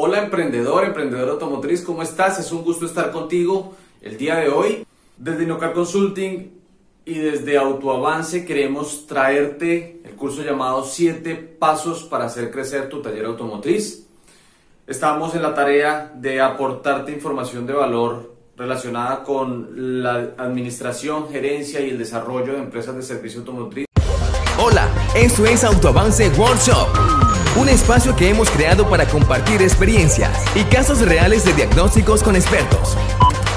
Hola emprendedor, emprendedor automotriz, ¿cómo estás? Es un gusto estar contigo el día de hoy. Desde Inocar Consulting y desde Autoavance queremos traerte el curso llamado 7 pasos para hacer crecer tu taller automotriz. Estamos en la tarea de aportarte información de valor relacionada con la administración, gerencia y el desarrollo de empresas de servicio automotriz. Hola, esto es Autoavance Workshop, un espacio que hemos creado para compartir experiencias y casos reales de diagnósticos con expertos.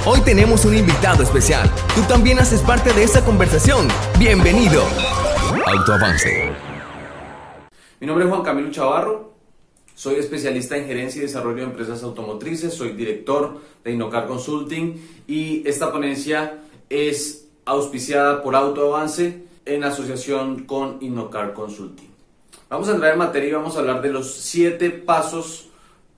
Hoy tenemos un invitado especial. Tú también haces parte de esta conversación. Bienvenido. Autoavance. Mi nombre es Juan Camilo Chavarro, soy especialista en gerencia y desarrollo de empresas automotrices, soy director de Inocar Consulting y esta ponencia es auspiciada por Autoavance en asociación con Innocar Consulting. Vamos a entrar en materia y vamos a hablar de los siete pasos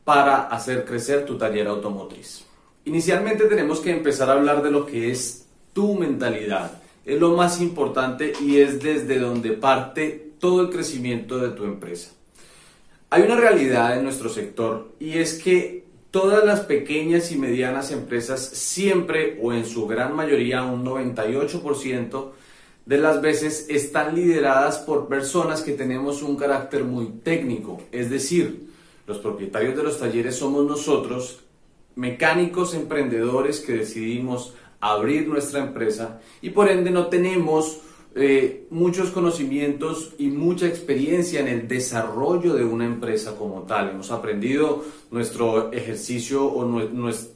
para hacer crecer tu taller automotriz. Inicialmente tenemos que empezar a hablar de lo que es tu mentalidad. Es lo más importante y es desde donde parte todo el crecimiento de tu empresa. Hay una realidad en nuestro sector y es que todas las pequeñas y medianas empresas siempre o en su gran mayoría, un 98%, de las veces están lideradas por personas que tenemos un carácter muy técnico, es decir, los propietarios de los talleres somos nosotros, mecánicos emprendedores que decidimos abrir nuestra empresa y por ende no tenemos eh, muchos conocimientos y mucha experiencia en el desarrollo de una empresa como tal. Hemos aprendido nuestro ejercicio o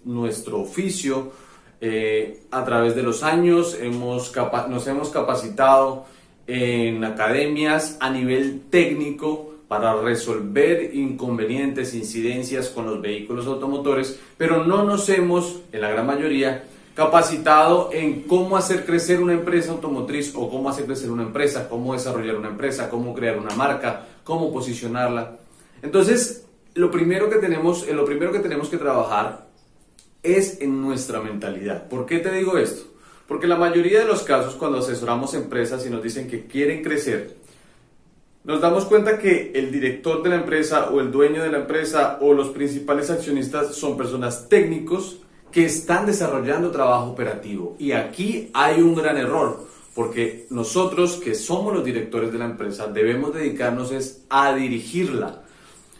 nuestro oficio eh, a través de los años hemos nos hemos capacitado en academias a nivel técnico para resolver inconvenientes, incidencias con los vehículos automotores, pero no nos hemos, en la gran mayoría, capacitado en cómo hacer crecer una empresa automotriz o cómo hacer crecer una empresa, cómo desarrollar una empresa, cómo crear una marca, cómo posicionarla. Entonces, lo primero que tenemos, lo primero que tenemos que trabajar es en nuestra mentalidad. ¿Por qué te digo esto? Porque la mayoría de los casos cuando asesoramos empresas y nos dicen que quieren crecer, nos damos cuenta que el director de la empresa o el dueño de la empresa o los principales accionistas son personas técnicos que están desarrollando trabajo operativo. Y aquí hay un gran error, porque nosotros que somos los directores de la empresa debemos dedicarnos es a dirigirla.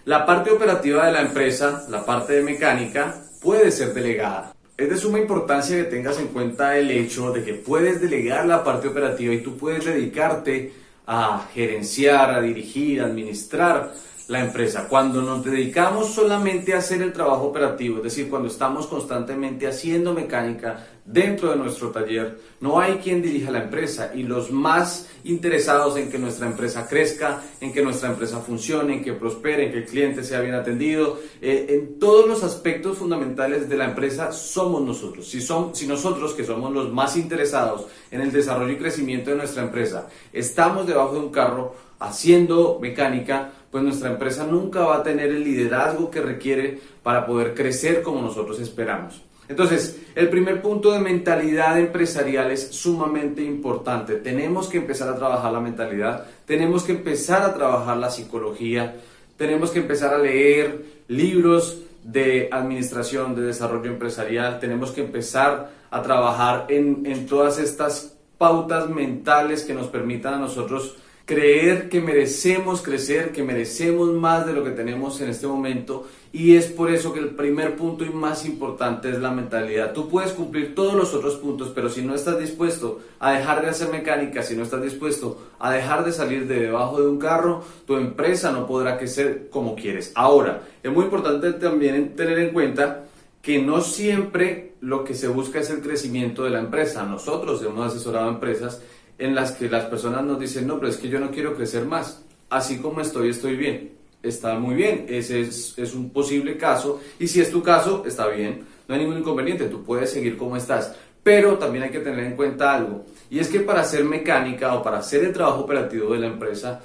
La parte operativa de la empresa, la parte de mecánica, puede ser delegada. Es de suma importancia que tengas en cuenta el hecho de que puedes delegar la parte operativa y tú puedes dedicarte a gerenciar, a dirigir, a administrar la empresa. Cuando nos dedicamos solamente a hacer el trabajo operativo, es decir, cuando estamos constantemente haciendo mecánica dentro de nuestro taller, no hay quien dirija la empresa y los más interesados en que nuestra empresa crezca, en que nuestra empresa funcione, en que prospere, en que el cliente sea bien atendido, eh, en todos los aspectos fundamentales de la empresa somos nosotros. Si, son, si nosotros, que somos los más interesados en el desarrollo y crecimiento de nuestra empresa, estamos debajo de un carro haciendo mecánica, pues nuestra empresa nunca va a tener el liderazgo que requiere para poder crecer como nosotros esperamos. Entonces, el primer punto de mentalidad empresarial es sumamente importante. Tenemos que empezar a trabajar la mentalidad, tenemos que empezar a trabajar la psicología, tenemos que empezar a leer libros de administración, de desarrollo empresarial, tenemos que empezar a trabajar en, en todas estas pautas mentales que nos permitan a nosotros creer que merecemos crecer, que merecemos más de lo que tenemos en este momento y es por eso que el primer punto y más importante es la mentalidad. Tú puedes cumplir todos los otros puntos, pero si no estás dispuesto a dejar de hacer mecánica, si no estás dispuesto a dejar de salir de debajo de un carro, tu empresa no podrá crecer como quieres. Ahora, es muy importante también tener en cuenta que no siempre lo que se busca es el crecimiento de la empresa. Nosotros hemos asesorado a empresas en las que las personas nos dicen, no, pero es que yo no quiero crecer más, así como estoy, estoy bien. Está muy bien, ese es, es un posible caso. Y si es tu caso, está bien, no hay ningún inconveniente, tú puedes seguir como estás. Pero también hay que tener en cuenta algo, y es que para hacer mecánica o para hacer el trabajo operativo de la empresa,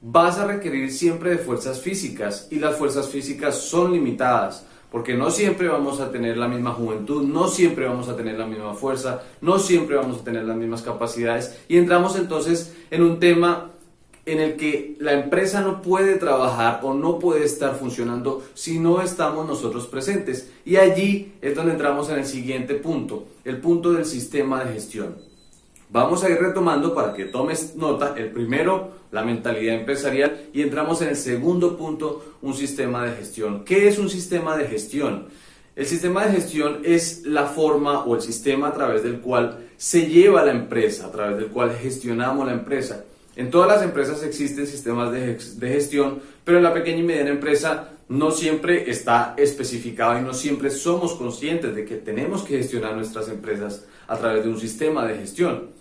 vas a requerir siempre de fuerzas físicas. Y las fuerzas físicas son limitadas porque no siempre vamos a tener la misma juventud, no siempre vamos a tener la misma fuerza, no siempre vamos a tener las mismas capacidades y entramos entonces en un tema en el que la empresa no puede trabajar o no puede estar funcionando si no estamos nosotros presentes. Y allí es donde entramos en el siguiente punto, el punto del sistema de gestión. Vamos a ir retomando para que tomes nota. El primero, la mentalidad empresarial y entramos en el segundo punto, un sistema de gestión. ¿Qué es un sistema de gestión? El sistema de gestión es la forma o el sistema a través del cual se lleva la empresa, a través del cual gestionamos la empresa. En todas las empresas existen sistemas de, gestión, pero en la pequeña y mediana empresa no siempre está especificado y no siempre somos conscientes de que tenemos que gestionar nuestras empresas a través de un sistema de gestión.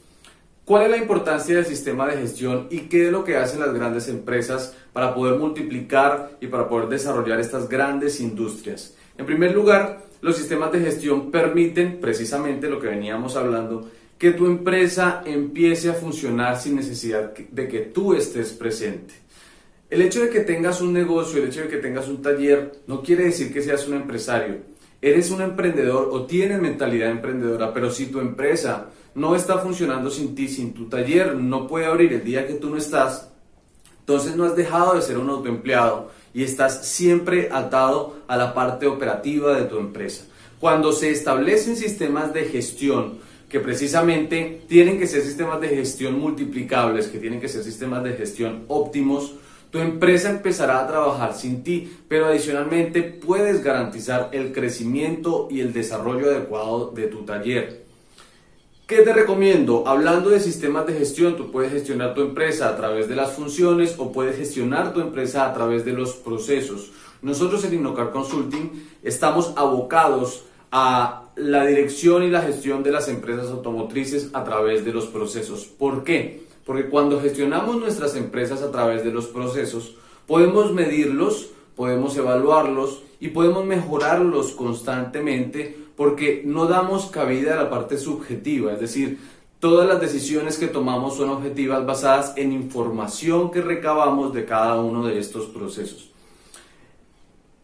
¿Cuál es la importancia del sistema de gestión y qué es lo que hacen las grandes empresas para poder multiplicar y para poder desarrollar estas grandes industrias? En primer lugar, los sistemas de gestión permiten precisamente lo que veníamos hablando, que tu empresa empiece a funcionar sin necesidad de que tú estés presente. El hecho de que tengas un negocio, el hecho de que tengas un taller, no quiere decir que seas un empresario. Eres un emprendedor o tienes mentalidad emprendedora, pero si tu empresa no está funcionando sin ti, sin tu taller, no puede abrir el día que tú no estás, entonces no has dejado de ser un autoempleado y estás siempre atado a la parte operativa de tu empresa. Cuando se establecen sistemas de gestión, que precisamente tienen que ser sistemas de gestión multiplicables, que tienen que ser sistemas de gestión óptimos, tu empresa empezará a trabajar sin ti, pero adicionalmente puedes garantizar el crecimiento y el desarrollo adecuado de tu taller. ¿Qué te recomiendo? Hablando de sistemas de gestión, tú puedes gestionar tu empresa a través de las funciones o puedes gestionar tu empresa a través de los procesos. Nosotros en Innocar Consulting estamos abocados a la dirección y la gestión de las empresas automotrices a través de los procesos. ¿Por qué? Porque cuando gestionamos nuestras empresas a través de los procesos, podemos medirlos, podemos evaluarlos y podemos mejorarlos constantemente porque no damos cabida a la parte subjetiva, es decir, todas las decisiones que tomamos son objetivas basadas en información que recabamos de cada uno de estos procesos.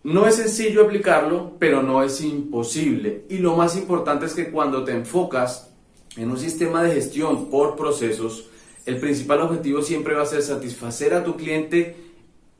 No es sencillo aplicarlo, pero no es imposible. Y lo más importante es que cuando te enfocas en un sistema de gestión por procesos, el principal objetivo siempre va a ser satisfacer a tu cliente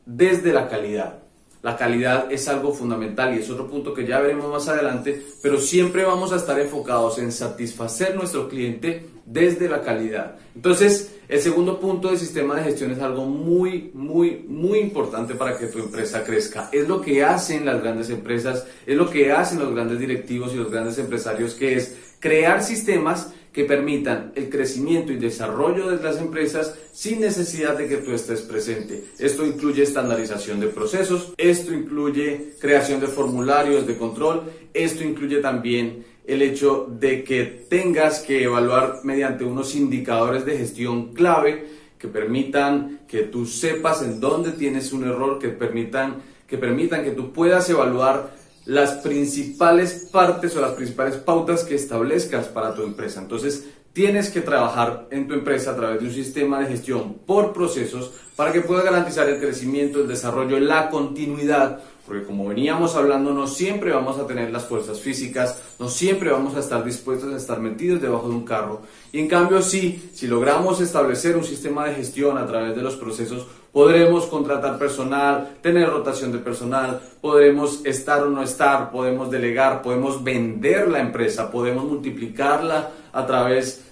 desde la calidad. La calidad es algo fundamental y es otro punto que ya veremos más adelante, pero siempre vamos a estar enfocados en satisfacer nuestro cliente desde la calidad. Entonces, el segundo punto del sistema de gestión es algo muy, muy, muy importante para que tu empresa crezca. Es lo que hacen las grandes empresas, es lo que hacen los grandes directivos y los grandes empresarios, que es crear sistemas que permitan el crecimiento y desarrollo de las empresas sin necesidad de que tú estés presente. Esto incluye estandarización de procesos, esto incluye creación de formularios de control, esto incluye también el hecho de que tengas que evaluar mediante unos indicadores de gestión clave que permitan que tú sepas en dónde tienes un error, que permitan que, permitan que tú puedas evaluar las principales partes o las principales pautas que establezcas para tu empresa. Entonces, tienes que trabajar en tu empresa a través de un sistema de gestión por procesos para que pueda garantizar el crecimiento, el desarrollo, la continuidad, porque como veníamos hablando, no siempre vamos a tener las fuerzas físicas, no siempre vamos a estar dispuestos a estar metidos debajo de un carro. Y en cambio, sí, si logramos establecer un sistema de gestión a través de los procesos, podremos contratar personal, tener rotación de personal, podremos estar o no estar, podemos delegar, podemos vender la empresa, podemos multiplicarla a través de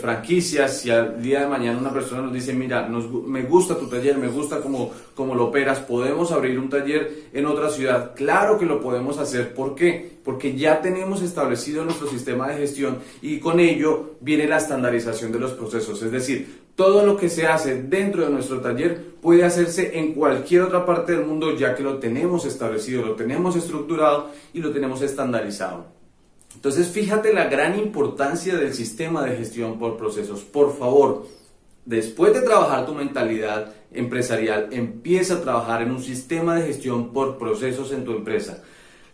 franquicias. Si al día de mañana una persona nos dice, mira, me gusta tu taller, me gusta cómo, cómo lo operas, podemos abrir un taller en otra ciudad. Claro que lo podemos hacer. ¿Por qué? Porque ya tenemos establecido nuestro sistema de gestión y con ello viene la estandarización de los procesos. Es decir, todo lo que se hace dentro de nuestro taller puede hacerse en cualquier otra parte del mundo ya que lo tenemos establecido, lo tenemos estructurado y lo tenemos estandarizado. Entonces fíjate la gran importancia del sistema de gestión por procesos. Por favor, después de trabajar tu mentalidad empresarial, empieza a trabajar en un sistema de gestión por procesos en tu empresa.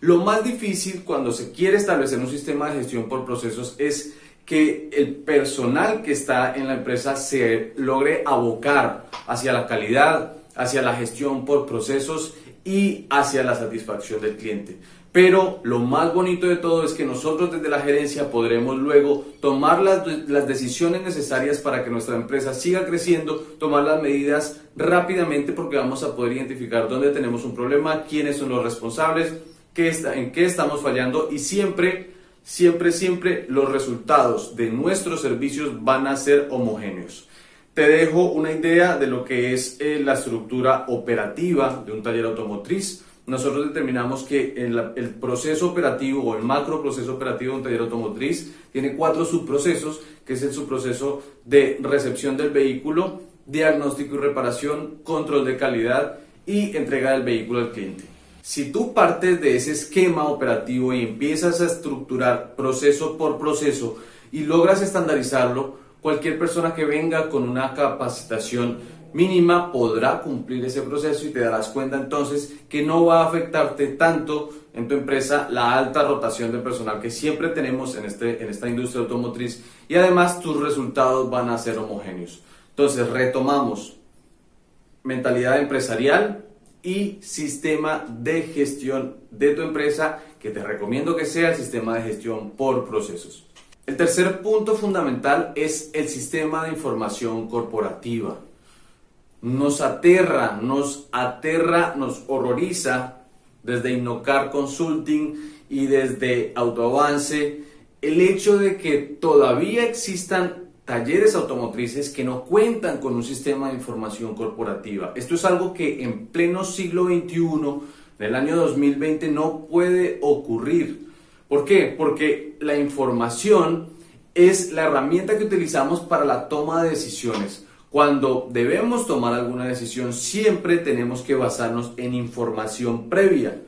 Lo más difícil cuando se quiere establecer un sistema de gestión por procesos es que el personal que está en la empresa se logre abocar hacia la calidad, hacia la gestión por procesos y hacia la satisfacción del cliente. Pero lo más bonito de todo es que nosotros desde la gerencia podremos luego tomar las, las, decisiones necesarias para que nuestra empresa siga creciendo, tomar las medidas rápidamente porque vamos a poder identificar dónde tenemos un problema, quiénes son los responsables, qué está, en qué estamos fallando y siempre, siempre, siempre los resultados de nuestros servicios van a ser homogéneos. Te dejo una idea de lo que es eh, la estructura operativa de un taller automotriz nosotros determinamos que el, proceso operativo o el macro proceso operativo de un taller automotriz tiene cuatro subprocesos, que es el subproceso de recepción del vehículo, diagnóstico y reparación, control de calidad y entrega del vehículo al cliente. Si tú partes de ese esquema operativo y empiezas a estructurar proceso por proceso y logras estandarizarlo, cualquier persona que venga con una capacitación mínima podrá cumplir ese proceso y te darás cuenta entonces que no va a afectarte tanto en tu empresa la alta rotación de personal que siempre tenemos en, este, en esta industria automotriz y además tus resultados van a ser homogéneos. Entonces retomamos mentalidad empresarial y sistema de gestión de tu empresa que te recomiendo que sea el sistema de gestión por procesos. El tercer punto fundamental es el sistema de información corporativa nos aterra, nos aterra, nos horroriza desde Innocar Consulting y desde Autoavance el hecho de que todavía existan talleres automotrices que no cuentan con un sistema de información corporativa. Esto es algo que en pleno siglo XXI, en el año 2020, no puede ocurrir. ¿Por qué? Porque la información es la herramienta que utilizamos para la toma de decisiones. Cuando debemos tomar alguna decisión, siempre tenemos que basarnos en información previa.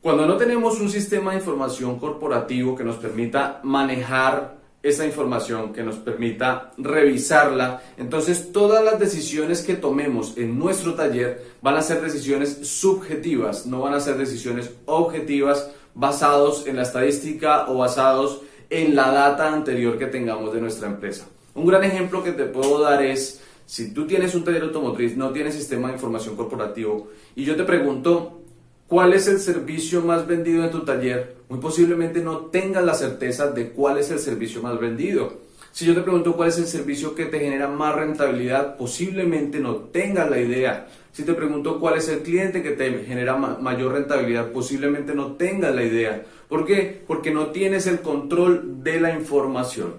Cuando no tenemos un sistema de información corporativo que nos permita manejar esa información, que nos permita revisarla, entonces todas las decisiones que tomemos en nuestro taller van a ser decisiones subjetivas, no van a ser decisiones objetivas basados en la estadística o basados en la data anterior que tengamos de nuestra empresa. Un gran ejemplo que te puedo dar es, si tú tienes un taller automotriz, no tienes sistema de información corporativo, y yo te pregunto, ¿cuál es el servicio más vendido en tu taller? Muy posiblemente no tengas la certeza de cuál es el servicio más vendido. Si yo te pregunto cuál es el servicio que te genera más rentabilidad, posiblemente no tengas la idea. Si te pregunto cuál es el cliente que te genera mayor rentabilidad, posiblemente no tengas la idea. ¿Por qué? Porque no tienes el control de la información.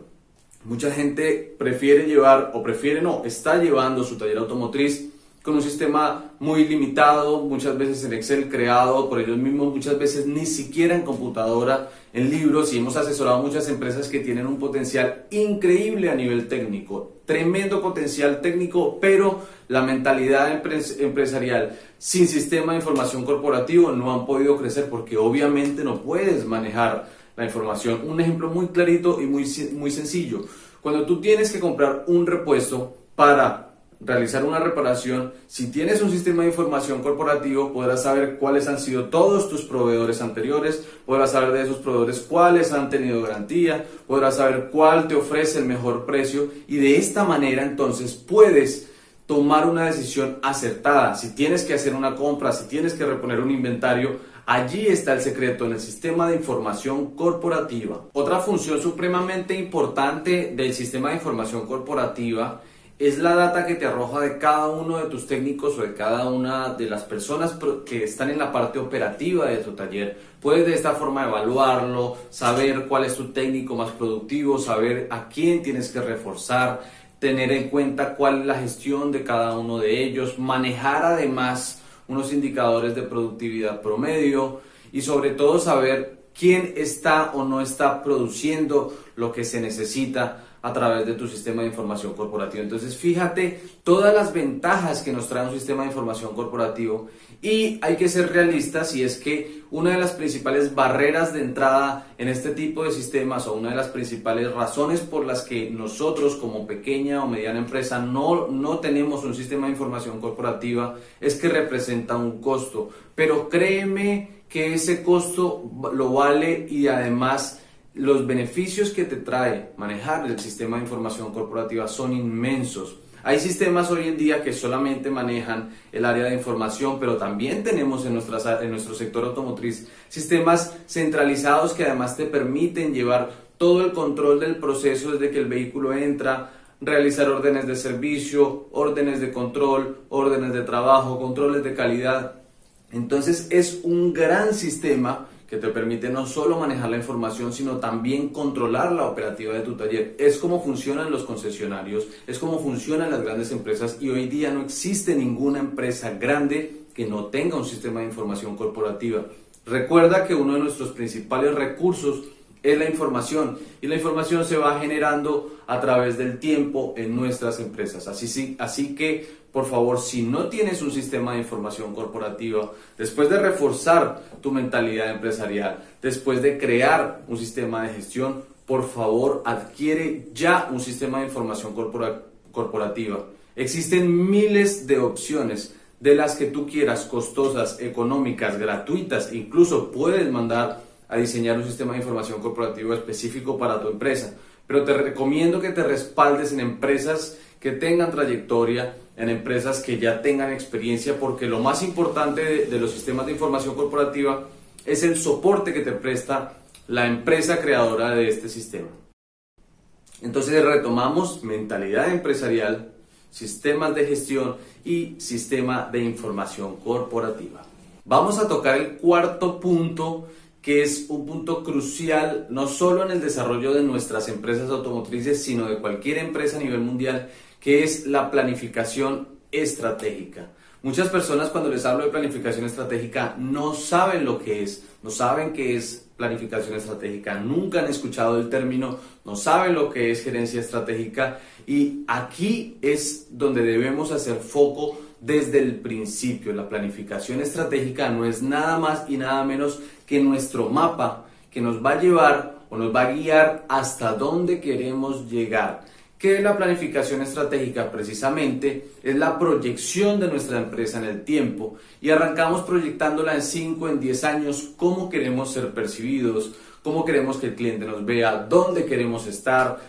Mucha gente prefiere llevar, o prefiere no, está llevando su taller automotriz con un sistema muy limitado, muchas veces en Excel creado por ellos mismos, muchas veces ni siquiera en computadora, en libros, y hemos asesorado muchas empresas que tienen un potencial increíble a nivel técnico, tremendo potencial técnico, pero la mentalidad empresarial sin sistema de información corporativo no han podido crecer porque obviamente no puedes manejar la información. Un ejemplo muy clarito y muy, muy sencillo. Cuando tú tienes que comprar un repuesto para realizar una reparación, si tienes un sistema de información corporativo, podrás saber cuáles han sido todos tus proveedores anteriores, podrás saber de esos proveedores cuáles han tenido garantía, podrás saber cuál te ofrece el mejor precio y de esta manera entonces puedes tomar una decisión acertada. Si tienes que hacer una compra, si tienes que reponer un inventario, allí está el secreto en el sistema de información corporativa. Otra función supremamente importante del sistema de información corporativa es la data que te arroja de cada uno de tus técnicos o de cada una de las personas que están en la parte operativa de tu taller. Puedes de esta forma evaluarlo, saber cuál es tu técnico más productivo, saber a quién tienes que reforzar, tener en cuenta cuál es la gestión de cada uno de ellos, manejar además unos indicadores de productividad promedio y sobre todo saber quién está o no está produciendo lo que se necesita a través de tu sistema de información corporativo. Entonces, fíjate todas las ventajas que nos trae un sistema de información corporativo y hay que ser realistas y es que una de las principales barreras de entrada en este tipo de sistemas o una de las principales razones por las que nosotros como pequeña o mediana empresa no, no tenemos un sistema de información corporativa es que representa un costo. Pero créeme que ese costo lo vale y además los beneficios que te trae manejar el sistema de información corporativa son inmensos. Hay sistemas hoy en día que solamente manejan el área de información, pero también tenemos en, en nuestro sector automotriz sistemas centralizados que además te permiten llevar todo el control del proceso desde que el vehículo entra, realizar órdenes de servicio, órdenes de control, órdenes de trabajo, controles de calidad. Entonces es un gran sistema que te permite no solo manejar la información, sino también controlar la operativa de tu taller. Es como funcionan los concesionarios, es como funcionan las grandes empresas y hoy día no existe ninguna empresa grande que no tenga un sistema de información corporativa. Recuerda que uno de nuestros principales recursos es la información y la información se va generando a través del tiempo en nuestras empresas. Así, así que, por favor, si no tienes un sistema de información corporativa, después de reforzar tu mentalidad empresarial, después de crear un sistema de gestión, por favor, adquiere ya un sistema de información corporativa. Existen miles de opciones de las que tú quieras, costosas, económicas, gratuitas, incluso puedes mandar a diseñar un sistema de información corporativo específico para tu empresa. Pero te recomiendo que te respaldes en empresas que tengan trayectoria, en empresas que ya tengan experiencia, porque lo más importante de, los sistemas de información corporativa es el soporte que te presta la empresa creadora de este sistema. Entonces retomamos mentalidad empresarial, sistemas de gestión y sistema de información corporativa. Vamos a tocar el cuarto punto que es un punto crucial no solo en el desarrollo de nuestras empresas automotrices, sino de cualquier empresa a nivel mundial, que es la planificación estratégica. Muchas personas cuando les hablo de planificación estratégica no saben lo que es, no saben qué es planificación estratégica, nunca han escuchado el término, no saben lo que es gerencia estratégica y aquí es donde debemos hacer foco desde el principio. La planificación estratégica no es nada más y nada menos que nuestro mapa que nos va a llevar o nos va a guiar hasta dónde queremos llegar. ¿Qué es la planificación estratégica? Precisamente es la proyección de nuestra empresa en el tiempo y arrancamos proyectándola en 5, en 10 años, cómo queremos ser percibidos, cómo queremos que el cliente nos vea, dónde queremos estar,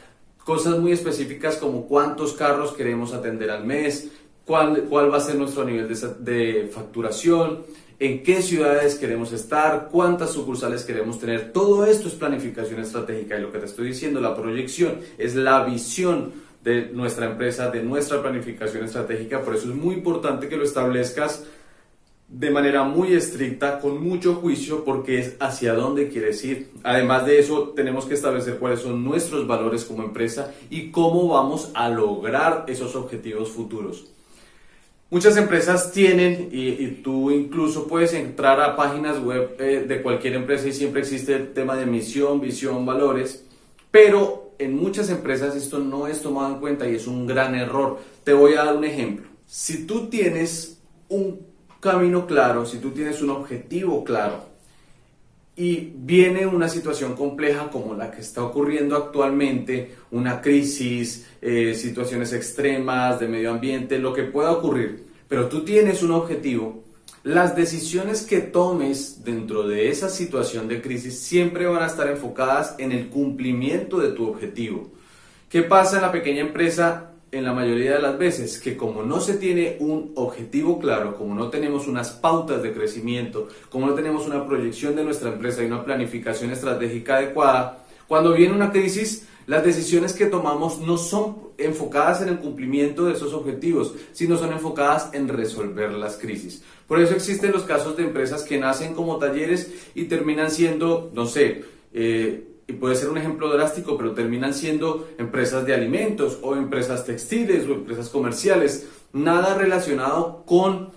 cosas muy específicas como cuántos carros queremos atender al mes, cuál, cuál va a ser nuestro nivel de facturación, en qué ciudades queremos estar, cuántas sucursales queremos tener. Todo esto es planificación estratégica y lo que te estoy diciendo, la proyección, es la visión de nuestra empresa, de nuestra planificación estratégica. Por eso es muy importante que lo establezcas de manera muy estricta, con mucho juicio, porque es hacia dónde quieres ir. Además de eso, tenemos que establecer cuáles son nuestros valores como empresa y cómo vamos a lograr esos objetivos futuros. Muchas empresas tienen, y, tú incluso puedes entrar a páginas web eh, de cualquier empresa y siempre existe el tema de misión, visión, valores, pero en muchas empresas esto no es tomado en cuenta y es un gran error. Te voy a dar un ejemplo. Si tú tienes un camino claro, si tú tienes un objetivo claro, y viene una situación compleja como la que está ocurriendo actualmente, una crisis, eh, situaciones extremas de medio ambiente, lo que pueda ocurrir, pero tú tienes un objetivo, las decisiones que tomes dentro de esa situación de crisis siempre van a estar enfocadas en el cumplimiento de tu objetivo. ¿Qué pasa en la pequeña empresa? En la mayoría de las veces que como no se tiene un objetivo claro, como no tenemos unas pautas de crecimiento, como no tenemos una proyección de nuestra empresa y una planificación estratégica adecuada, cuando viene una crisis, las decisiones que tomamos no son enfocadas en el cumplimiento de esos objetivos, sino son enfocadas en resolver las crisis. Por eso existen los casos de empresas que nacen como talleres y terminan siendo, no sé, eh, y puede ser un ejemplo drástico, pero terminan siendo empresas de alimentos o empresas textiles o empresas comerciales, nada relacionado con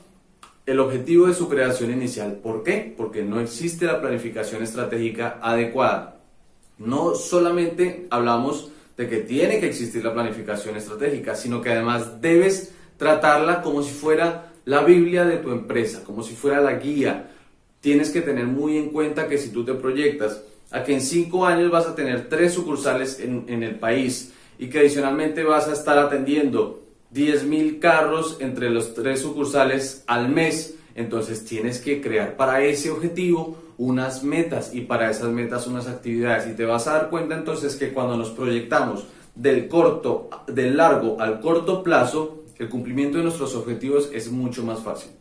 el objetivo de su creación inicial. ¿Por qué? Porque no existe la planificación estratégica adecuada. No solamente hablamos de que tiene que existir la planificación estratégica, sino que además debes tratarla como si fuera la Biblia de tu empresa, como si fuera la guía. Tienes que tener muy en cuenta que si tú te proyectas a que en cinco años vas a tener tres sucursales en, el país y que adicionalmente vas a estar atendiendo 10.000 carros entre los tres sucursales al mes. Entonces tienes que crear para ese objetivo unas metas y para esas metas unas actividades. Y te vas a dar cuenta entonces que cuando nos proyectamos del corto, del largo al corto plazo, el cumplimiento de nuestros objetivos es mucho más fácil.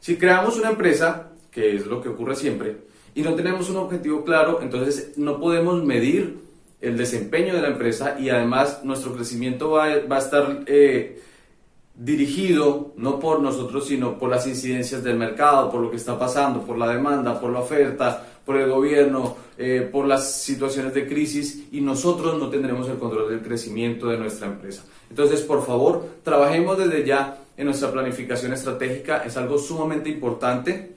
Si creamos una empresa, que es lo que ocurre siempre, y no tenemos un objetivo claro, entonces no podemos medir el desempeño de la empresa y además nuestro crecimiento va, a estar eh, dirigido no por nosotros, sino por las incidencias del mercado, por lo que está pasando, por la demanda, por la oferta, por el gobierno, eh, por las situaciones de crisis y nosotros no tendremos el control del crecimiento de nuestra empresa. Entonces, por favor, trabajemos desde ya en nuestra planificación estratégica, es algo sumamente importante.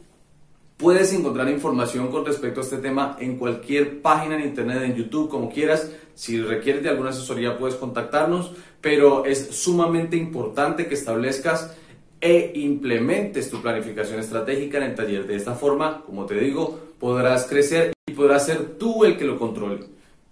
Puedes encontrar información con respecto a este tema en cualquier página en internet, en YouTube, como quieras. Si requieres de alguna asesoría puedes contactarnos, pero es sumamente importante que establezcas e implementes tu planificación estratégica en el taller. De esta forma, como te digo, podrás crecer y podrás ser tú el que lo controle.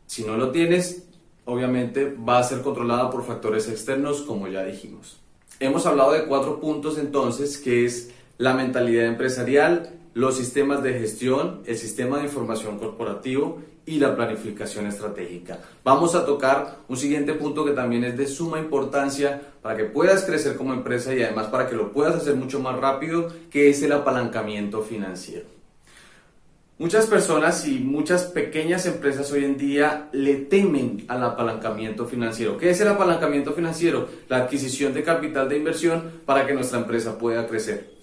Si no lo tienes, obviamente va a ser controlada por factores externos, como ya dijimos. Hemos hablado de cuatro puntos entonces, que es la mentalidad empresarial, los sistemas de gestión, el sistema de información corporativo y la planificación estratégica. Vamos a tocar un siguiente punto que también es de suma importancia para que puedas crecer como empresa y además para que lo puedas hacer mucho más rápido, que es el apalancamiento financiero. Muchas personas y muchas pequeñas empresas hoy en día le temen al apalancamiento financiero. ¿Qué es el apalancamiento financiero? La adquisición de capital de inversión para que nuestra empresa pueda crecer.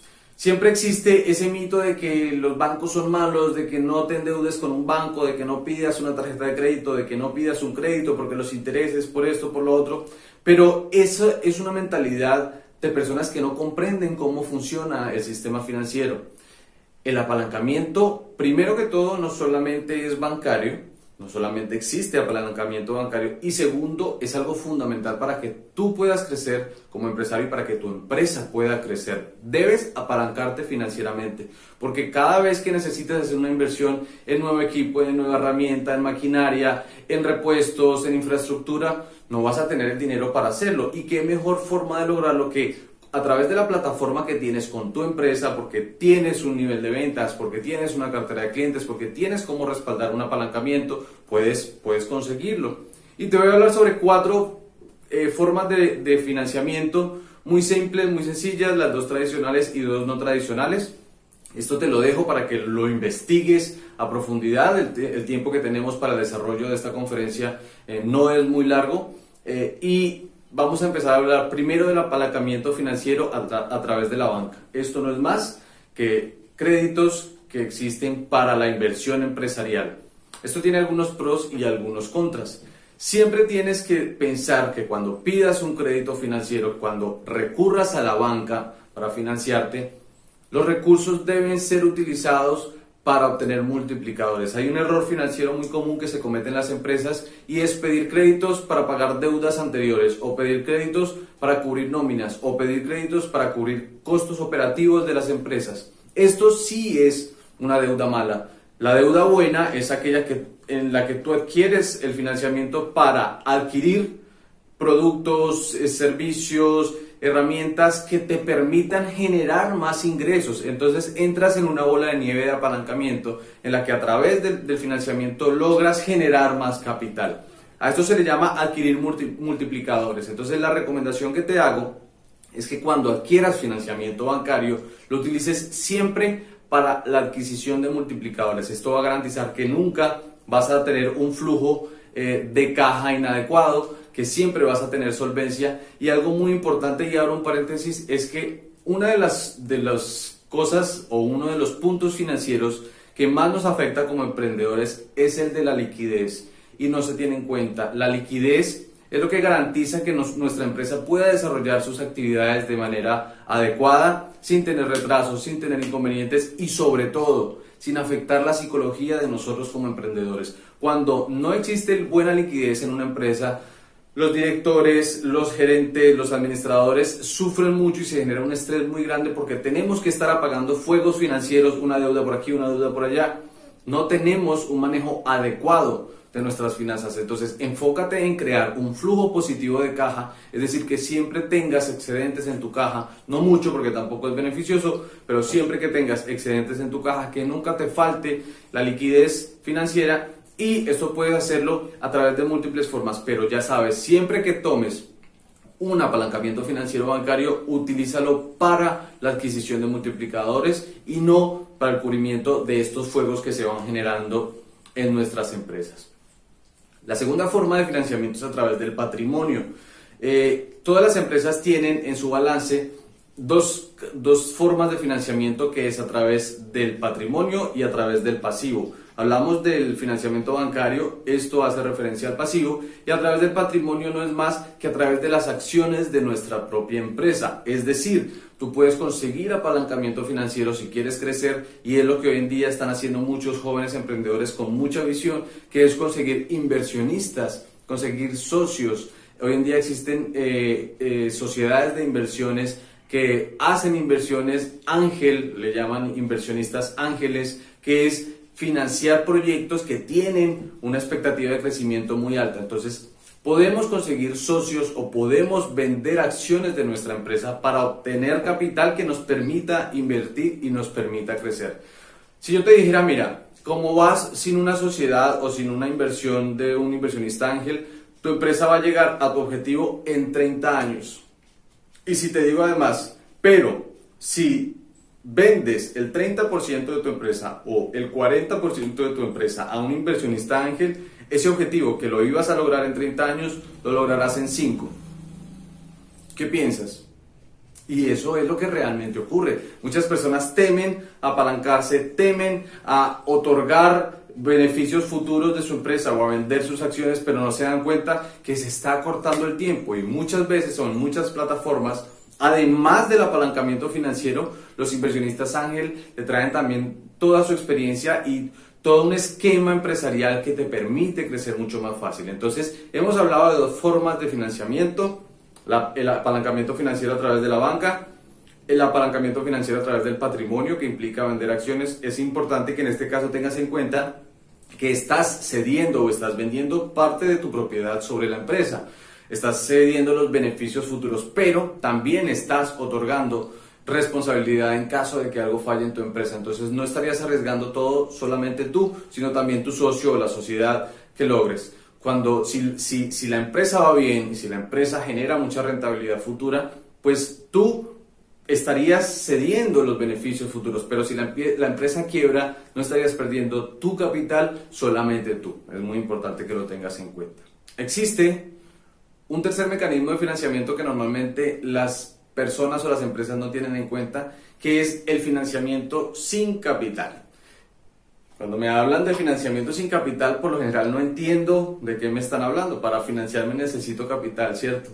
Siempre existe ese mito de que los bancos son malos, de que no te endeudes con un banco, de que no pidas una tarjeta de crédito, de que no pidas un crédito porque los intereses por esto, por lo otro. Pero eso es una mentalidad de personas que no comprenden cómo funciona el sistema financiero. El apalancamiento, primero que todo, no solamente es bancario, no solamente existe apalancamiento bancario y segundo, es algo fundamental para que tú puedas crecer como empresario y para que tu empresa pueda crecer. Debes apalancarte financieramente porque cada vez que necesites hacer una inversión en nuevo equipo, en nueva herramienta, en maquinaria, en repuestos, en infraestructura, no vas a tener el dinero para hacerlo. ¿Y qué mejor forma de lograrlo que a través de la plataforma que tienes con tu empresa, porque tienes un nivel de ventas, porque tienes una cartera de clientes, porque tienes cómo respaldar un apalancamiento, puedes, puedes conseguirlo. Y te voy a hablar sobre cuatro eh, formas de, financiamiento muy simples, muy sencillas, las dos tradicionales y dos no tradicionales. Esto te lo dejo para que lo investigues a profundidad. El, tiempo que tenemos para el desarrollo de esta conferencia eh, no es muy largo. Eh, y vamos a empezar a hablar primero del apalancamiento financiero a, través de la banca. Esto no es más que créditos que existen para la inversión empresarial. Esto tiene algunos pros y algunos contras. Siempre tienes que pensar que cuando pidas un crédito financiero, cuando recurras a la banca para financiarte, los recursos deben ser utilizados para obtener multiplicadores. Hay un error financiero muy común que se comete en las empresas y es pedir créditos para pagar deudas anteriores o pedir créditos para cubrir nóminas o pedir créditos para cubrir costos operativos de las empresas. Esto sí es una deuda mala. La deuda buena es aquella que, en la que tú adquieres el financiamiento para adquirir productos, eh, servicios, herramientas que te permitan generar más ingresos. Entonces entras en una bola de nieve de apalancamiento en la que a través del, financiamiento logras generar más capital. A esto se le llama adquirir multiplicadores. Entonces la recomendación que te hago es que cuando adquieras financiamiento bancario lo utilices siempre para la adquisición de multiplicadores. Esto va a garantizar que nunca vas a tener un flujo eh, de caja inadecuado, que siempre vas a tener solvencia. Y algo muy importante, y abro un paréntesis, es que una de las, de las cosas o uno de los puntos financieros que más nos afecta como emprendedores es el de la liquidez. Y no se tiene en cuenta. La liquidez es lo que garantiza que nuestra empresa pueda desarrollar sus actividades de manera adecuada, sin tener retrasos, sin tener inconvenientes y sobre todo sin afectar la psicología de nosotros como emprendedores. Cuando no existe buena liquidez en una empresa, los directores, los gerentes, los administradores sufren mucho y se genera un estrés muy grande porque tenemos que estar apagando fuegos financieros, una deuda por aquí, una deuda por allá. No tenemos un manejo adecuado de nuestras finanzas. Entonces, enfócate en crear un flujo positivo de caja, es decir, que siempre tengas excedentes en tu caja, no mucho porque tampoco es beneficioso, pero siempre que tengas excedentes en tu caja, que nunca te falte la liquidez financiera Y esto puedes hacerlo a través de múltiples formas, pero ya sabes, siempre que tomes un apalancamiento financiero bancario, utilízalo para la adquisición de multiplicadores y no para el cubrimiento de estos fuegos que se van generando en nuestras empresas. La segunda forma de financiamiento es a través del patrimonio. Eh, todas las empresas tienen en su balance dos, dos formas de financiamiento que es a través del patrimonio y a través del pasivo. Hablamos del financiamiento bancario, esto hace referencia al pasivo y a través del patrimonio no es más que a través de las acciones de nuestra propia empresa. Es decir, tú puedes conseguir apalancamiento financiero si quieres crecer y es lo que hoy en día están haciendo muchos jóvenes emprendedores con mucha visión, que es conseguir inversionistas, conseguir socios. Hoy en día existen eh, eh, sociedades de inversiones que hacen inversiones ángel, le llaman inversionistas ángeles, que es financiar proyectos que tienen una expectativa de crecimiento muy alta. Entonces, podemos conseguir socios o podemos vender acciones de nuestra empresa para obtener capital que nos permita invertir y nos permita crecer. Si yo te dijera, mira, como vas sin una sociedad o sin una inversión de un inversionista ángel, tu empresa va a llegar a tu objetivo en 30 años. Y si te digo además, pero si vendes el 30% de tu empresa o el 40% de tu empresa a un inversionista ángel, ese objetivo que lo ibas a lograr en 30 años, lo lograrás en 5. ¿Qué piensas? Y eso es lo que realmente ocurre. Muchas personas temen apalancarse, temen a otorgar beneficios futuros de su empresa o a vender sus acciones, pero no se dan cuenta que se está cortando el tiempo y muchas veces son muchas plataformas Además del apalancamiento financiero, los inversionistas Ángel te traen también toda su experiencia y todo un esquema empresarial que te permite crecer mucho más fácil. Entonces, hemos hablado de dos formas de financiamiento, el apalancamiento financiero a través de la banca, el apalancamiento financiero a través del patrimonio que implica vender acciones. Es importante que en este caso tengas en cuenta que estás cediendo o estás vendiendo parte de tu propiedad sobre la empresa estás cediendo los beneficios futuros, pero también estás otorgando responsabilidad en caso de que algo falle en tu empresa. Entonces no estarías arriesgando todo solamente tú, sino también tu socio o la sociedad que logres. Cuando si, si, si la empresa va bien y si la empresa genera mucha rentabilidad futura, pues tú estarías cediendo los beneficios futuros, pero si la, la, empresa quiebra, no estarías perdiendo tu capital, solamente tú. Es muy importante que lo tengas en cuenta. Existe un tercer mecanismo de financiamiento que normalmente las personas o las empresas no tienen en cuenta, que es el financiamiento sin capital. Cuando me hablan de financiamiento sin capital, por lo general no entiendo de qué me están hablando. Para financiarme necesito capital, ¿cierto?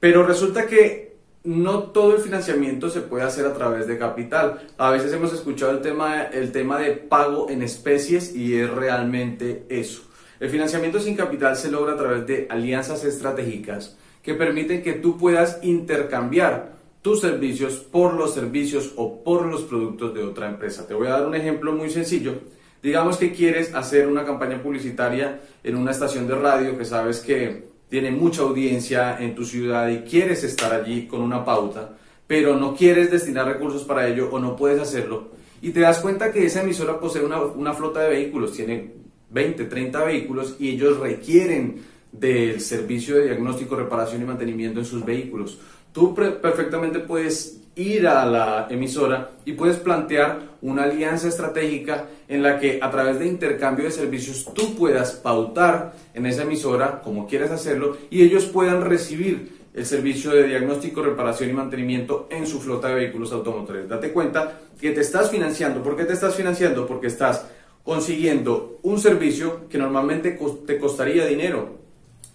Pero resulta que no todo el financiamiento se puede hacer a través de capital. A veces hemos escuchado el tema, el tema de pago en especies y es realmente eso. El financiamiento sin capital se logra a través de alianzas estratégicas que permiten que tú puedas intercambiar tus servicios por los servicios o por los productos de otra empresa. Te voy a dar un ejemplo muy sencillo. Digamos que quieres hacer una campaña publicitaria en una estación de radio que sabes que tiene mucha audiencia en tu ciudad y quieres estar allí con una pauta, pero no quieres destinar recursos para ello o no puedes hacerlo. Y te das cuenta que esa emisora posee una, una flota de vehículos, tiene 20, 30 vehículos y ellos requieren del servicio de diagnóstico, reparación y mantenimiento en sus vehículos. Tú perfectamente puedes ir a la emisora y puedes plantear una alianza estratégica en la que a través de intercambio de servicios tú puedas pautar en esa emisora como quieras hacerlo y ellos puedan recibir el servicio de diagnóstico, reparación y mantenimiento en su flota de vehículos automotores. Date cuenta que te estás financiando. ¿Por qué te estás financiando? Porque estás consiguiendo un servicio que normalmente te costaría dinero.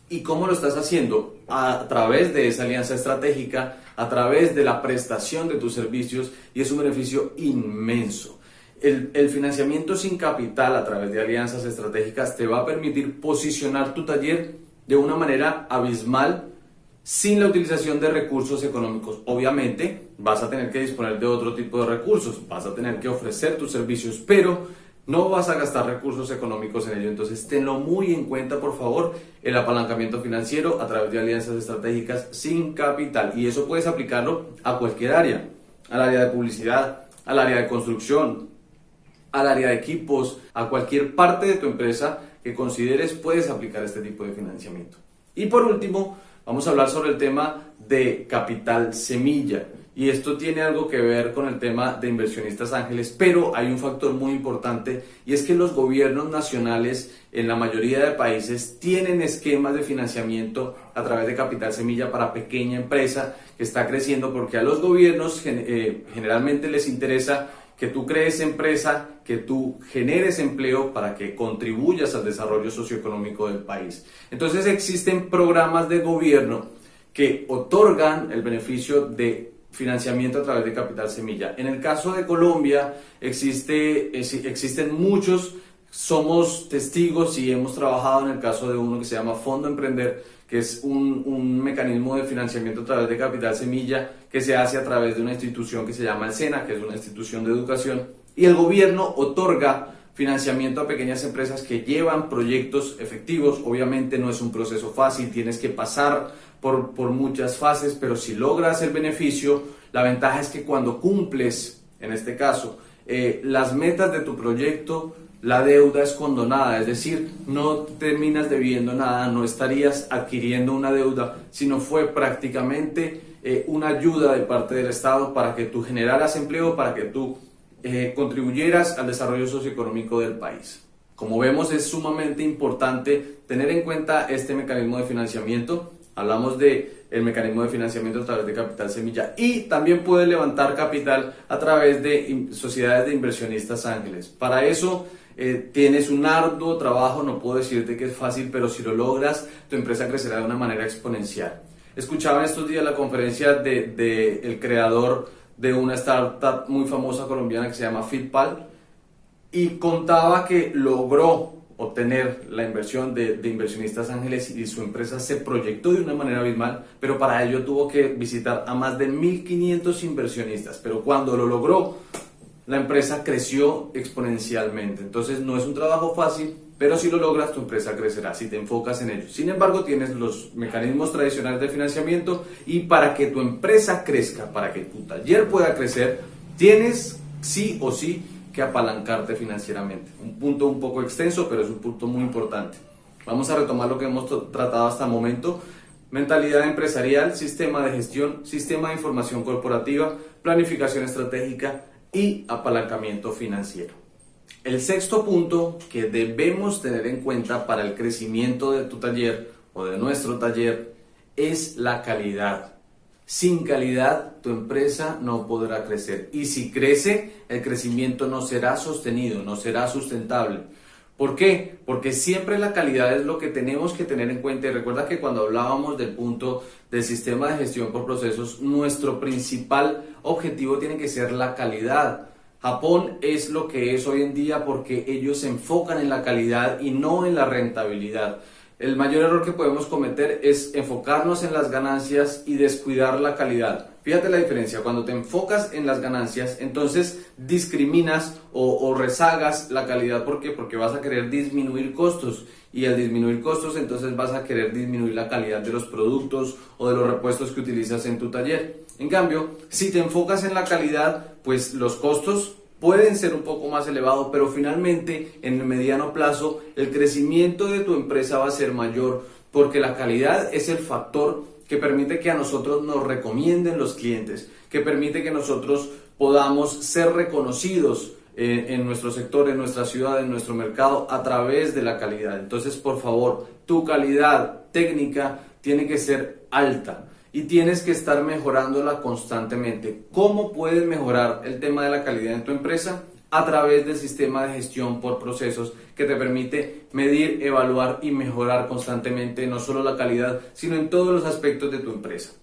¿Y cómo lo estás haciendo? A través de esa alianza estratégica, a través de la prestación de tus servicios y es un beneficio inmenso. El, el, financiamiento sin capital a través de alianzas estratégicas te va a permitir posicionar tu taller de una manera abismal sin la utilización de recursos económicos. Obviamente vas a tener que disponer de otro tipo de recursos, vas a tener que ofrecer tus servicios, pero no vas a gastar recursos económicos en ello, entonces tenlo muy en cuenta, por favor, el apalancamiento financiero a través de alianzas estratégicas sin capital. Y eso puedes aplicarlo a cualquier área, al área de publicidad, al área de construcción, al área de equipos, a cualquier parte de tu empresa que consideres puedes aplicar este tipo de financiamiento. Y por último, vamos a hablar sobre el tema de capital semilla. Y esto tiene algo que ver con el tema de inversionistas ángeles, pero hay un factor muy importante y es que los gobiernos nacionales en la mayoría de países tienen esquemas de financiamiento a través de capital semilla para pequeña empresa que está creciendo porque a los gobiernos eh, generalmente les interesa que tú crees empresa, que tú generes empleo para que contribuyas al desarrollo socioeconómico del país. Entonces existen programas de gobierno que otorgan el beneficio de financiamiento a través de Capital Semilla. En el caso de Colombia existe, existen muchos, somos testigos y hemos trabajado en el caso de uno que se llama Fondo Emprender, que es un, un, mecanismo de financiamiento a través de Capital Semilla que se hace a través de una institución que se llama el SENA, que es una institución de educación, y el gobierno otorga financiamiento a pequeñas empresas que llevan proyectos efectivos. Obviamente no es un proceso fácil, tienes que pasar por, por muchas fases, pero si logras el beneficio, la ventaja es que cuando cumples, en este caso, eh, las metas de tu proyecto, la deuda es condonada, es decir, no terminas debiendo nada, no estarías adquiriendo una deuda, sino fue prácticamente eh, una ayuda de parte del Estado para que tú generaras empleo, para que tú eh, contribuyeras al desarrollo socioeconómico del país. Como vemos, es sumamente importante tener en cuenta este mecanismo de financiamiento. Hablamos de el mecanismo de financiamiento a través de Capital Semilla y también puedes levantar capital a través de sociedades de inversionistas ángeles. Para eso eh, tienes un arduo trabajo, no puedo decirte que es fácil, pero si lo logras, tu empresa crecerá de una manera exponencial. Escuchaba estos días la conferencia del de, el creador de una startup muy famosa colombiana que se llama Fitpal y contaba que logró obtener la inversión de, inversionistas ángeles y su empresa se proyectó de una manera abismal, pero para ello tuvo que visitar a más de 1.500 inversionistas. Pero cuando lo logró, la empresa creció exponencialmente. Entonces no es un trabajo fácil, pero si lo logras, tu empresa crecerá, si te enfocas en ello. Sin embargo, tienes los mecanismos tradicionales de financiamiento y para que tu empresa crezca, para que tu taller pueda crecer, tienes sí o sí que apalancarte financieramente. Un punto un poco extenso, pero es un punto muy importante. Vamos a retomar lo que hemos tratado hasta el momento. Mentalidad empresarial, sistema de gestión, sistema de información corporativa, planificación estratégica y apalancamiento financiero. El sexto punto que debemos tener en cuenta para el crecimiento de tu taller o de nuestro taller es la calidad. Sin calidad tu empresa no podrá crecer y si crece el crecimiento no será sostenido, no será sustentable. ¿Por qué? Porque siempre la calidad es lo que tenemos que tener en cuenta y recuerda que cuando hablábamos del punto del sistema de gestión por procesos, nuestro principal objetivo tiene que ser la calidad Japón es lo que es hoy en día porque ellos se enfocan en la calidad y no en la rentabilidad. El mayor error que podemos cometer es enfocarnos en las ganancias y descuidar la calidad. Fíjate la diferencia, cuando te enfocas en las ganancias, entonces discriminas o, rezagas la calidad. ¿Por qué? Porque vas a querer disminuir costos y al disminuir costos, entonces vas a querer disminuir la calidad de los productos o de los repuestos que utilizas en tu taller. En cambio, si te enfocas en la calidad, pues los costos pueden ser un poco más elevados, pero finalmente en el mediano plazo el crecimiento de tu empresa va a ser mayor porque la calidad es el factor que permite que a nosotros nos recomienden los clientes, que permite que nosotros podamos ser reconocidos eh, en nuestro sector, en nuestra ciudad, en nuestro mercado a través de la calidad. Entonces, por favor, tu calidad técnica tiene que ser alta y tienes que estar mejorándola constantemente. ¿Cómo puedes mejorar el tema de la calidad en tu empresa? A través del sistema de gestión por procesos que te permite medir, evaluar y mejorar constantemente no solo la calidad, sino en todos los aspectos de tu empresa.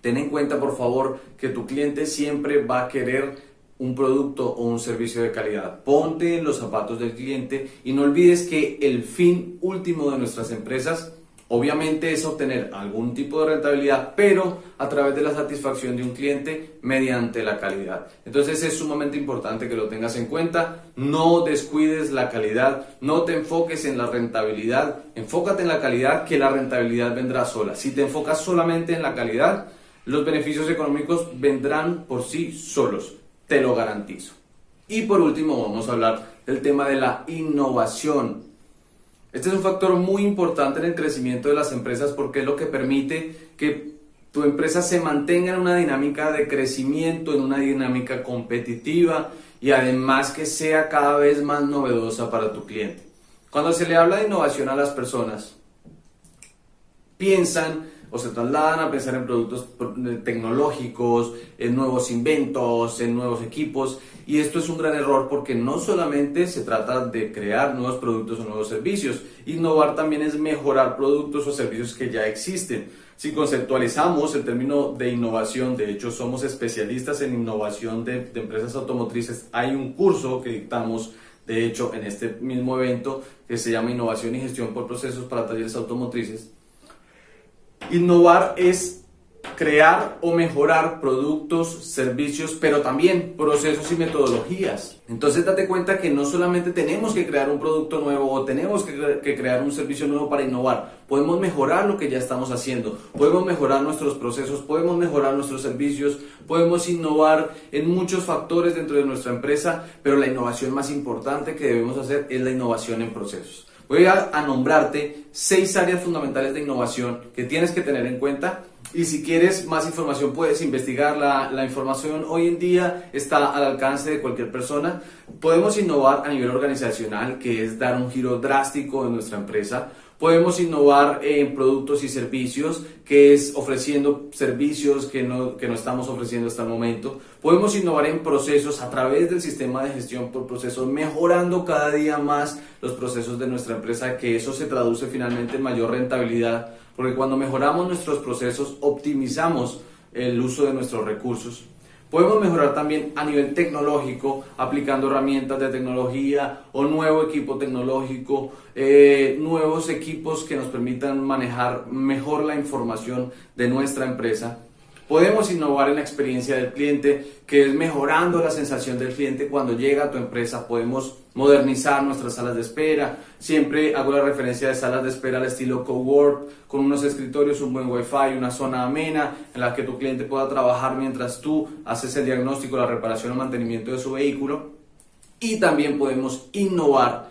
Ten en cuenta, por favor, que tu cliente siempre va a querer un producto o un servicio de calidad. Ponte en los zapatos del cliente y no olvides que el fin último de nuestras empresas Obviamente es obtener algún tipo de rentabilidad, pero a través de la satisfacción de un cliente mediante la calidad. Entonces es sumamente importante que lo tengas en cuenta. No descuides la calidad, no te enfoques en la rentabilidad, enfócate en la calidad que la rentabilidad vendrá sola. Si te enfocas solamente en la calidad, los beneficios económicos vendrán por sí solos, te lo garantizo. Y por último vamos a hablar del tema de la innovación. Este es un factor muy importante en el crecimiento de las empresas porque es lo que permite que tu empresa se mantenga en una dinámica de crecimiento, en una dinámica competitiva y además que sea cada vez más novedosa para tu cliente. Cuando se le habla de innovación a las personas, piensan o se trasladan a pensar en productos tecnológicos, en nuevos inventos, en nuevos equipos. Y esto es un gran error porque no solamente se trata de crear nuevos productos o nuevos servicios, innovar también es mejorar productos o servicios que ya existen. Si conceptualizamos el término de innovación, de hecho somos especialistas en innovación de, de empresas automotrices, hay un curso que dictamos de hecho, en este mismo evento que se llama Innovación y Gestión por Procesos para Talleres Automotrices, Innovar es crear o mejorar productos, servicios, pero también procesos y metodologías. Entonces date cuenta que no solamente tenemos que crear un producto nuevo o tenemos que, crear un servicio nuevo para innovar, podemos mejorar lo que ya estamos haciendo, podemos mejorar nuestros procesos, podemos mejorar nuestros servicios, podemos innovar en muchos factores dentro de nuestra empresa, pero la innovación más importante que debemos hacer es la innovación en procesos. Voy a, nombrarte seis áreas fundamentales de innovación que tienes que tener en cuenta y si quieres más información puedes investigar. La, la, información hoy en día está al alcance de cualquier persona. Podemos innovar a nivel organizacional, que es dar un giro drástico en nuestra empresa. Podemos innovar en productos y servicios, que es ofreciendo servicios que no, que no estamos ofreciendo hasta el momento. Podemos innovar en procesos a través del sistema de gestión por procesos, mejorando cada día más los procesos de nuestra empresa, que eso se traduce finalmente en mayor rentabilidad, porque cuando mejoramos nuestros procesos, optimizamos el uso de nuestros recursos. Podemos mejorar también a nivel tecnológico, aplicando herramientas de tecnología o nuevo equipo tecnológico, eh, nuevos equipos que nos permitan manejar mejor la información de nuestra empresa. Podemos innovar en la experiencia del cliente, que es mejorando la sensación del cliente cuando llega a tu empresa. Podemos modernizar nuestras salas de espera. Siempre hago la referencia de salas de espera al estilo cowork, con unos escritorios, un buen wifi, una zona amena en la que tu cliente pueda trabajar mientras tú haces el diagnóstico, la reparación o mantenimiento de su vehículo. Y también podemos innovar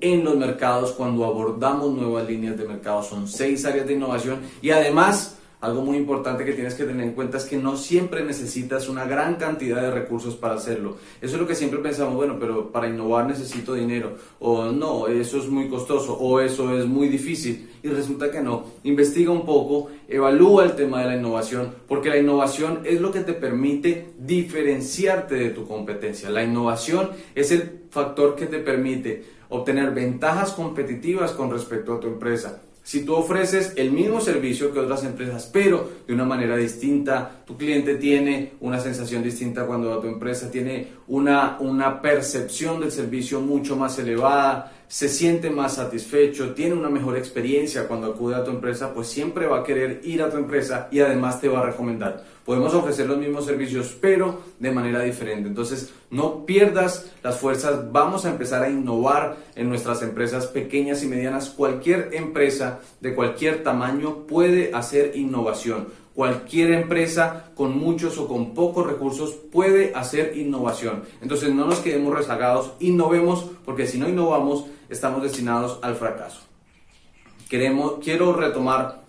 en los mercados cuando abordamos nuevas líneas de mercado. Son seis áreas de innovación y además algo muy importante que tienes que tener en cuenta es que no siempre necesitas una gran cantidad de recursos para hacerlo. Eso es lo que siempre pensamos, bueno, pero para innovar necesito dinero, o no, eso es muy costoso, o eso es muy difícil. Y resulta que no. Investiga un poco, evalúa el tema de la innovación, porque la innovación es lo que te permite diferenciarte de tu competencia. La innovación es el factor que te permite obtener ventajas competitivas con respecto a tu empresa si tú ofreces el mismo servicio que otras empresas, pero de una manera distinta, tu cliente tiene una sensación distinta cuando a tu empresa, tiene una, una percepción del servicio mucho más elevada, se siente más satisfecho, tiene una mejor experiencia cuando acude a tu empresa, pues siempre va a querer ir a tu empresa y además te va a recomendar. Podemos ofrecer los mismos servicios, pero de manera diferente. Entonces, no pierdas las fuerzas. Vamos a empezar a innovar en nuestras empresas pequeñas y medianas. Cualquier empresa de cualquier tamaño puede hacer innovación. Cualquier empresa con muchos o con pocos recursos puede hacer innovación. Entonces no nos quedemos rezagados, innovemos, porque si no innovamos estamos destinados al fracaso. Queremos, quiero retomar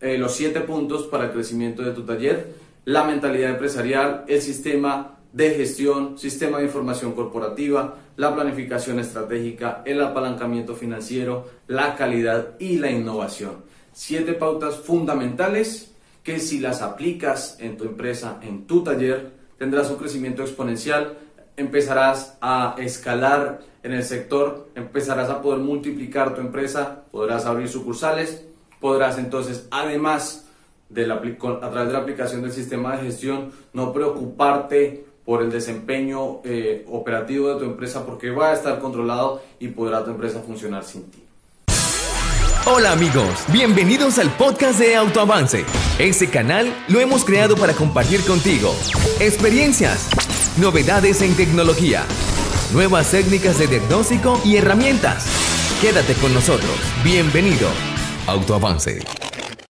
eh, los siete puntos para el crecimiento de tu taller, la mentalidad empresarial, el sistema de gestión, sistema de información corporativa, la planificación estratégica, el apalancamiento financiero, la calidad y la innovación. Siete pautas fundamentales que si las aplicas en tu empresa, en tu taller, tendrás un crecimiento exponencial, empezarás a escalar en el sector, empezarás a poder multiplicar tu empresa, podrás abrir sucursales, podrás entonces, además de la, a través de la aplicación del sistema de gestión, no preocuparte por el desempeño eh, operativo de tu empresa porque va a estar controlado y podrá tu empresa funcionar sin ti. Hola amigos, bienvenidos al podcast de Autoavance. Este canal lo hemos creado para compartir contigo experiencias, novedades en tecnología, nuevas técnicas de diagnóstico y herramientas. Quédate con nosotros. Bienvenido. Autoavance.